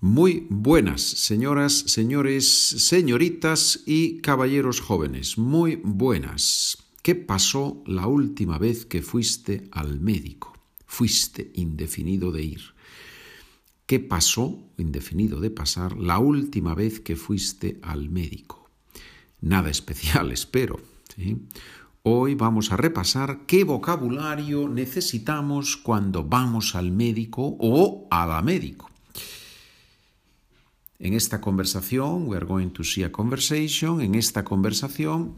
Muy buenas, señoras, señores, señoritas y caballeros jóvenes. Muy buenas. ¿Qué pasó la última vez que fuiste al médico? Fuiste indefinido de ir. ¿Qué pasó, indefinido de pasar, la última vez que fuiste al médico? Nada especial, espero. Hoy vamos a repasar qué vocabulario necesitamos cuando vamos al médico o a la médico. En esta conversación, we are going to see a conversation, en esta conversación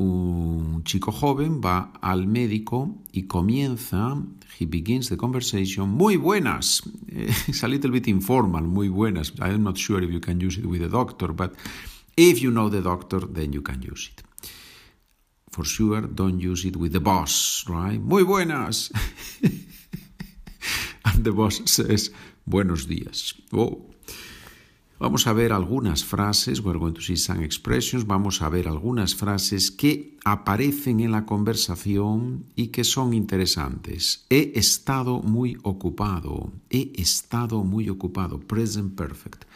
un chico joven va al médico y comienza, he begins the conversation, muy buenas. It's a little bit informal, muy buenas. I'm not sure if you can use it with a doctor, but if you know the doctor, then you can use it. For sure, don't use it with the boss, right? Muy buenas. the boss says, buenos días. Oh. Vamos a ver algunas frases, we're going to see some expressions, vamos a ver algunas frases que aparecen en la conversación y que son interesantes. He estado muy ocupado, he estado muy ocupado, present perfect.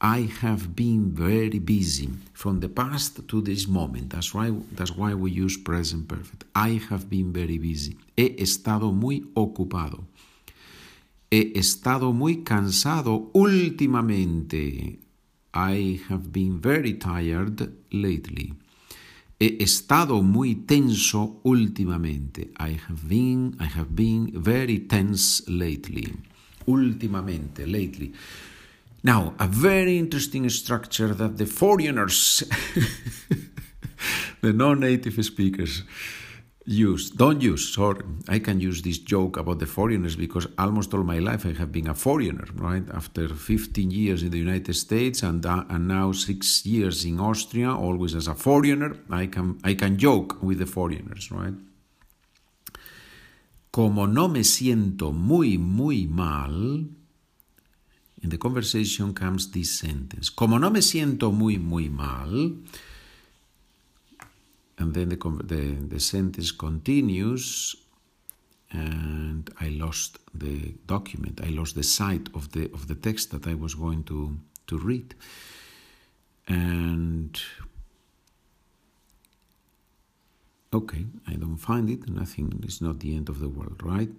I have been very busy from the past to this moment. That's why, that's why we use present perfect. I have been very busy. He estado muy ocupado. He estado muy cansado últimamente. I have been very tired lately. He estado muy tenso últimamente. I have been, I have been very tense lately. Últimamente, lately. Now, a very interesting structure that the foreigners, the non-native speakers, use don't use sorry i can use this joke about the foreigners because almost all my life i have been a foreigner right? After 15 years in the united states and uh, and now 6 years in austria always as a foreigner i can i can joke with the foreigners right? Como no me siento muy muy mal in the conversation comes this sentence. Como no me siento muy muy mal and then the, the, the sentence continues and I lost the document. I lost the sight of the of the text that I was going to to read, and okay, I don't find it. Nothing. It's not the end of the world, right?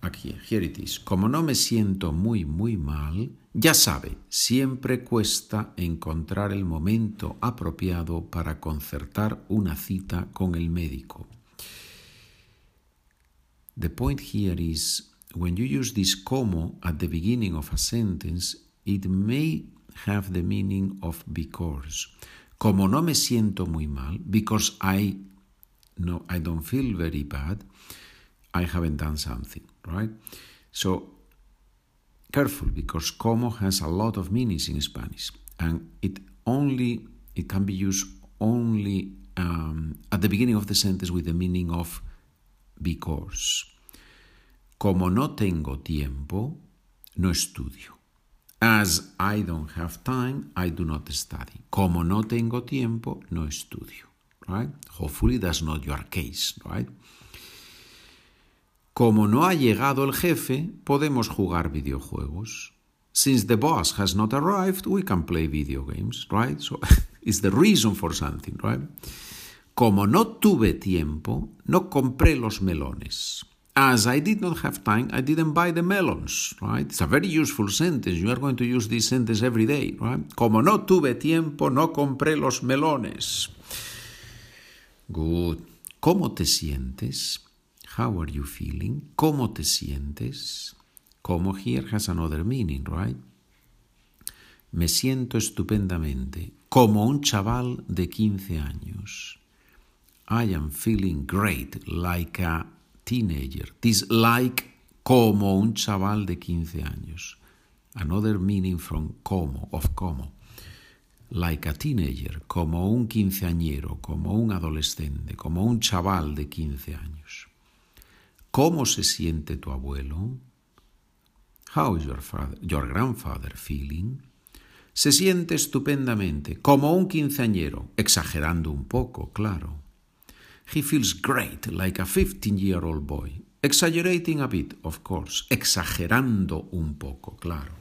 Aquí, here it is. Como no me siento muy, muy mal, ya sabe, siempre cuesta encontrar el momento apropiado para concertar una cita con el médico. The point here is when you use this como at the beginning of a sentence, it may have the meaning of because. Como no me siento muy mal, because I no I don't feel very bad, I haven't done something, right? So careful because como has a lot of meanings in Spanish and it only it can be used only um, at the beginning of the sentence with the meaning of because. Como no tengo tiempo, no estudio. As I don't have time, I do not study. Como no tengo tiempo, no estudio. Right? Hopefully that's not your case, right? Como no ha llegado el jefe, podemos jugar videojuegos. Since the boss has not arrived, we can play video games, right? So it's the reason for something, right? Como no tuve tiempo, no compré los melones. As I did not have time, I didn't buy the melons, right? It's a very useful sentence. You are going to use this sentence every day, right? Como no tuve tiempo, no compré los melones. Good. ¿Cómo te sientes? How are you feeling? ¿Cómo te sientes? Como here has another meaning, right? Me siento estupendamente, como un chaval de 15 años. I am feeling great, like a teenager. This like como un chaval de 15 años. Another meaning from como, of como. Like a teenager, como un quinceañero, como un adolescente, como un chaval de 15 años. ¿Cómo se siente tu abuelo? How is your, father, your grandfather feeling? Se siente estupendamente, como un quinceañero, exagerando un poco, claro. He feels great, like a 15-year-old boy. Exaggerating a bit, of course. Exagerando un poco, claro.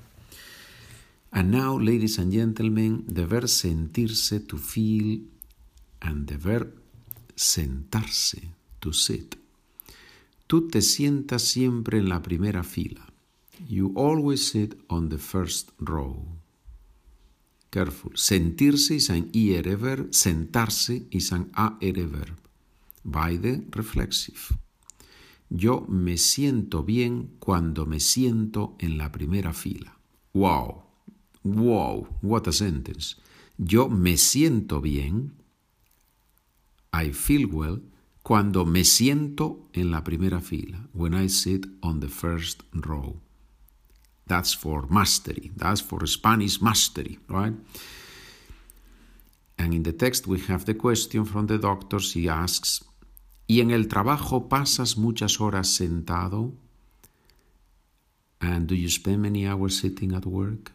And now, ladies and gentlemen, the sentirse, to feel, and the sentarse, to sit. Tú te sientas siempre en la primera fila. You always sit on the first row. Careful. Sentirse is an IR verb, sentarse is an verb. By the reflexive. Yo me siento bien cuando me siento en la primera fila. Wow. Wow. What a sentence. Yo me siento bien. I feel well cuando me siento en la primera fila. When I sit on the first row. That's for mastery. That's for Spanish mastery, right? And in the text we have the question from the doctor. She asks, ¿Y en el trabajo pasas muchas horas sentado? And do you spend many hours sitting at work?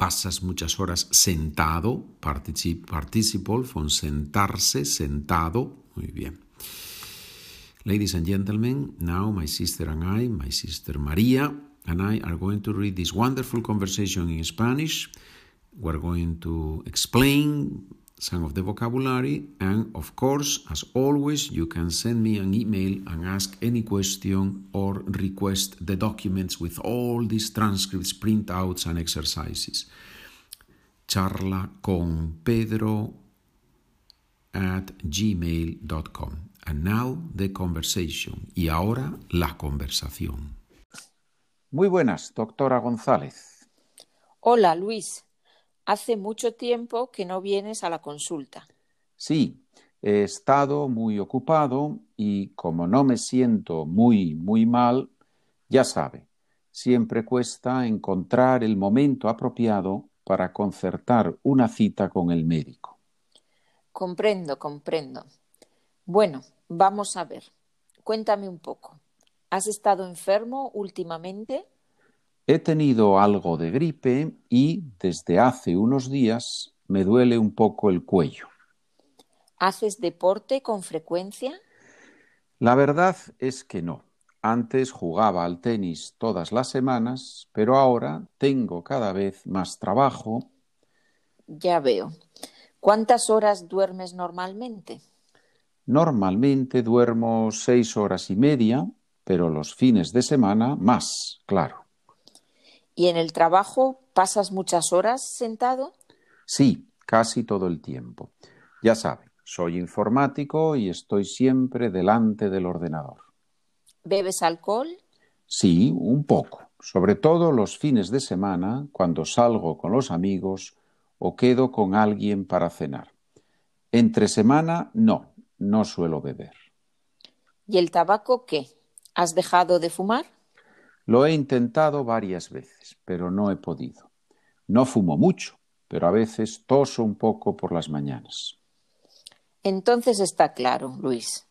Pasas muchas horas sentado, participle from sentarse, sentado. Muy bien. Ladies and gentlemen, now my sister and I, my sister Maria, and I are going to read this wonderful conversation in Spanish. We're going to explain some of the vocabulary, and of course, as always, you can send me an email and ask any question or request the documents with all these transcripts, printouts, and exercises. Charla con Pedro at gmail.com. And now the conversation. Y ahora la conversación. Muy buenas, doctora González. Hola, Luis. Hace mucho tiempo que no vienes a la consulta. Sí, he estado muy ocupado y como no me siento muy, muy mal, ya sabe, siempre cuesta encontrar el momento apropiado para concertar una cita con el médico. Comprendo, comprendo. Bueno, vamos a ver. Cuéntame un poco. ¿Has estado enfermo últimamente? He tenido algo de gripe y desde hace unos días me duele un poco el cuello. ¿Haces deporte con frecuencia? La verdad es que no. Antes jugaba al tenis todas las semanas, pero ahora tengo cada vez más trabajo. Ya veo. ¿Cuántas horas duermes normalmente? Normalmente duermo seis horas y media pero los fines de semana más, claro. ¿Y en el trabajo pasas muchas horas sentado? Sí, casi todo el tiempo. Ya sabe, soy informático y estoy siempre delante del ordenador. ¿Bebes alcohol? Sí, un poco, sobre todo los fines de semana, cuando salgo con los amigos o quedo con alguien para cenar. Entre semana, no, no suelo beber. ¿Y el tabaco qué? ¿Has dejado de fumar? Lo he intentado varias veces, pero no he podido. No fumo mucho, pero a veces toso un poco por las mañanas. Entonces está claro, Luis.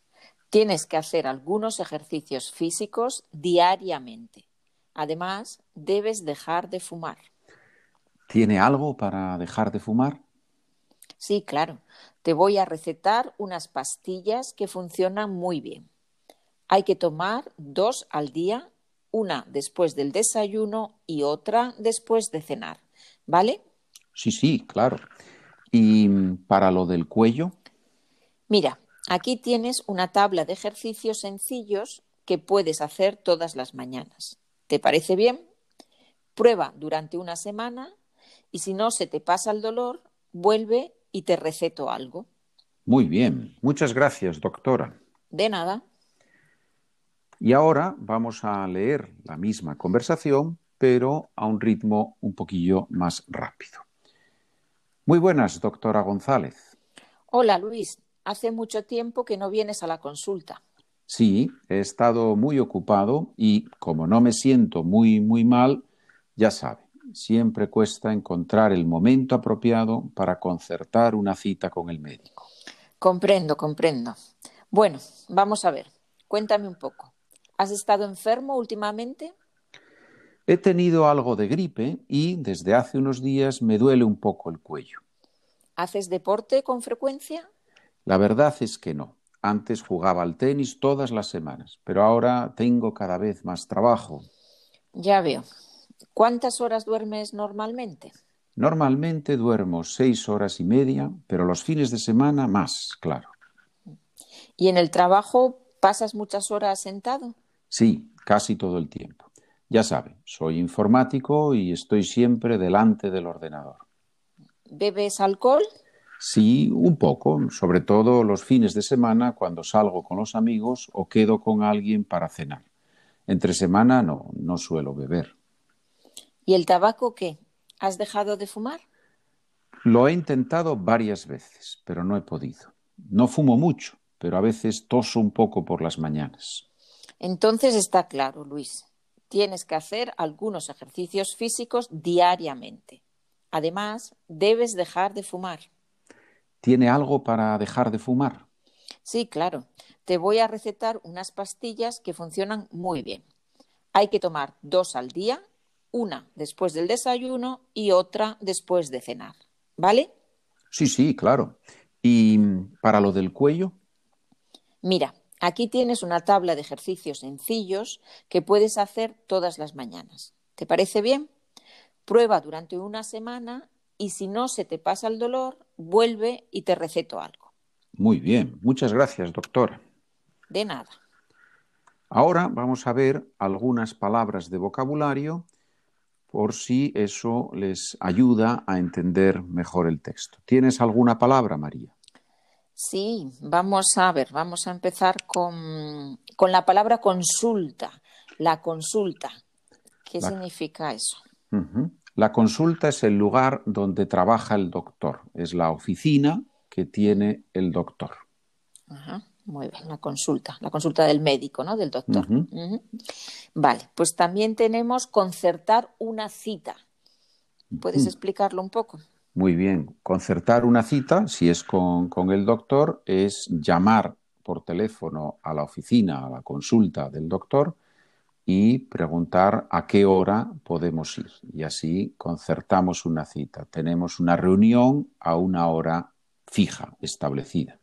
Tienes que hacer algunos ejercicios físicos diariamente. Además, debes dejar de fumar. ¿Tiene algo para dejar de fumar? Sí, claro. Te voy a recetar unas pastillas que funcionan muy bien. Hay que tomar dos al día, una después del desayuno y otra después de cenar. ¿Vale? Sí, sí, claro. ¿Y para lo del cuello? Mira, aquí tienes una tabla de ejercicios sencillos que puedes hacer todas las mañanas. ¿Te parece bien? Prueba durante una semana y si no se te pasa el dolor, vuelve y te receto algo. Muy bien. Muchas gracias, doctora. De nada. Y ahora vamos a leer la misma conversación, pero a un ritmo un poquillo más rápido. Muy buenas, doctora González. Hola, Luis. Hace mucho tiempo que no vienes a la consulta. Sí, he estado muy ocupado y como no me siento muy, muy mal, ya sabe, siempre cuesta encontrar el momento apropiado para concertar una cita con el médico. Comprendo, comprendo. Bueno, vamos a ver. Cuéntame un poco. ¿Has estado enfermo últimamente? He tenido algo de gripe y desde hace unos días me duele un poco el cuello. ¿Haces deporte con frecuencia? La verdad es que no. Antes jugaba al tenis todas las semanas, pero ahora tengo cada vez más trabajo. Ya veo. ¿Cuántas horas duermes normalmente? Normalmente duermo seis horas y media, pero los fines de semana más, claro. ¿Y en el trabajo pasas muchas horas sentado? Sí, casi todo el tiempo. Ya sabe, soy informático y estoy siempre delante del ordenador. ¿Bebes alcohol? Sí, un poco, sobre todo los fines de semana cuando salgo con los amigos o quedo con alguien para cenar. Entre semana no, no suelo beber. ¿Y el tabaco qué? ¿Has dejado de fumar? Lo he intentado varias veces, pero no he podido. No fumo mucho, pero a veces toso un poco por las mañanas. Entonces está claro, Luis. Tienes que hacer algunos ejercicios físicos diariamente. Además, debes dejar de fumar. ¿Tiene algo para dejar de fumar? Sí, claro. Te voy a recetar unas pastillas que funcionan muy bien. Hay que tomar dos al día, una después del desayuno y otra después de cenar. ¿Vale? Sí, sí, claro. ¿Y para lo del cuello? Mira, aquí tienes una tabla de ejercicios sencillos que puedes hacer todas las mañanas. ¿Te parece bien? Prueba durante una semana y si no se te pasa el dolor, vuelve y te receto algo. Muy bien, muchas gracias, doctora. De nada. Ahora vamos a ver algunas palabras de vocabulario por si eso les ayuda a entender mejor el texto. ¿Tienes alguna palabra, María? Sí, vamos a ver, vamos a empezar con, con la palabra consulta. La consulta. ¿Qué La- significa eso? La consulta es el lugar donde trabaja el doctor, es la oficina que tiene el doctor. Ajá, muy bien, la consulta, la consulta del médico, ¿no? Del doctor. Vale, pues también tenemos concertar una cita. ¿Puedes explicarlo un poco? Muy bien, concertar una cita, si es con, con el doctor, es llamar por teléfono a la oficina, a la consulta del doctor y preguntar a qué hora podemos ir. Y así concertamos una cita. Tenemos una reunión a una hora fija, establecida.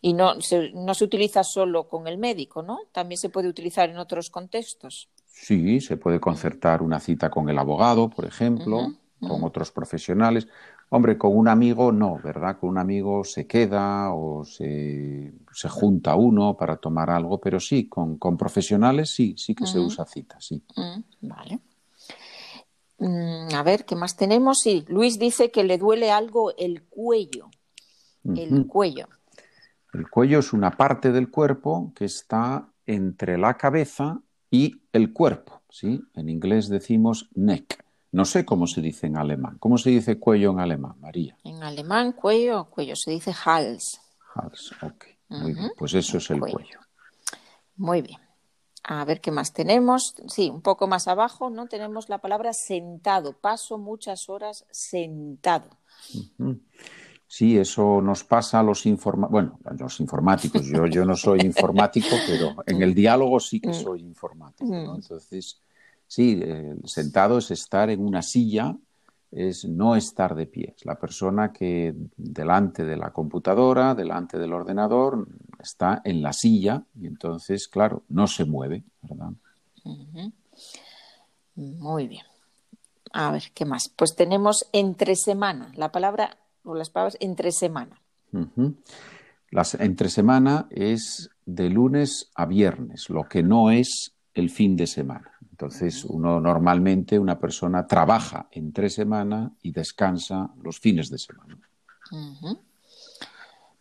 Y no se, no se utiliza solo con el médico, ¿no? También se puede utilizar en otros contextos. Sí, se puede concertar una cita con el abogado, por ejemplo, con otros profesionales. Hombre, con un amigo no, ¿verdad? Con un amigo se queda o se, se junta uno para tomar algo, pero sí, con, con profesionales sí, sí que se usa cita, sí. Vale. Mm, a ver, ¿qué más tenemos? Sí, Luis dice que le duele algo el cuello. El cuello. El cuello es una parte del cuerpo que está entre la cabeza y el cuerpo, ¿sí? En inglés decimos neck. No sé cómo se dice en alemán. ¿Cómo se dice cuello en alemán, María? En alemán, cuello, cuello, se dice Hals. Hals, ok. Muy bien, pues eso es el Cuello. cuello. Muy bien. A ver qué más tenemos. Sí, un poco más abajo, ¿no? Tenemos la palabra sentado. Paso muchas horas sentado. Sí, eso nos pasa a los informa bueno, a los informáticos. Yo, yo no soy informático, pero en el diálogo sí que soy informático, ¿no? Entonces, sí, eh, sentado es estar en una silla, es no estar de pie. Es la persona que delante de la computadora, delante del ordenador, está en la silla y entonces, claro, no se mueve, ¿verdad? Muy bien. A ver, ¿qué más? Pues tenemos entre semana, la palabra o las palabras entre semana. Ujú. Las, entre semana es de lunes a viernes, lo que no es el fin de semana. Entonces, uno normalmente, una persona trabaja entre semana y descansa los fines de semana.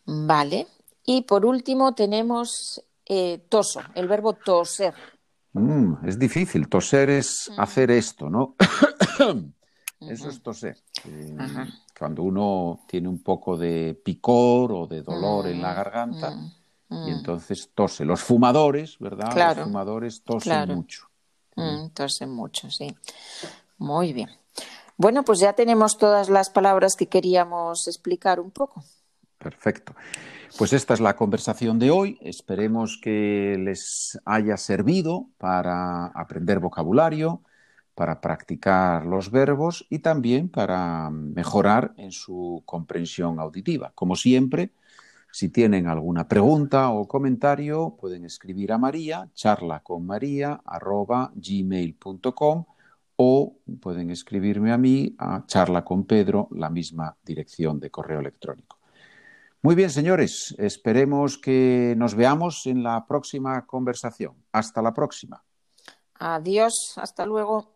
Vale. Y por último tenemos eh, toso, el verbo toser. Mm, es difícil. Toser es hacer esto, ¿no? Eso es toser. Eh, cuando uno tiene un poco de picor o de dolor en la Mm, garganta y entonces tose. Los fumadores, ¿verdad? Claro. Los fumadores tosen Claro. mucho. Mm, toser mucho, sí. Muy bien. Bueno, pues ya tenemos todas las palabras que queríamos explicar un poco. Perfecto. Pues esta es la conversación de hoy. Esperemos que les haya servido para aprender vocabulario, para practicar los verbos y también para mejorar en su comprensión auditiva. Como siempre, Si tienen alguna pregunta o comentario, pueden escribir a María, charlaconmaria.gmail.com o pueden escribirme a mí a charla con Pedro, la misma dirección de correo electrónico. Muy bien, señores, esperemos que nos veamos en la próxima conversación. Hasta la próxima. Adiós, hasta luego.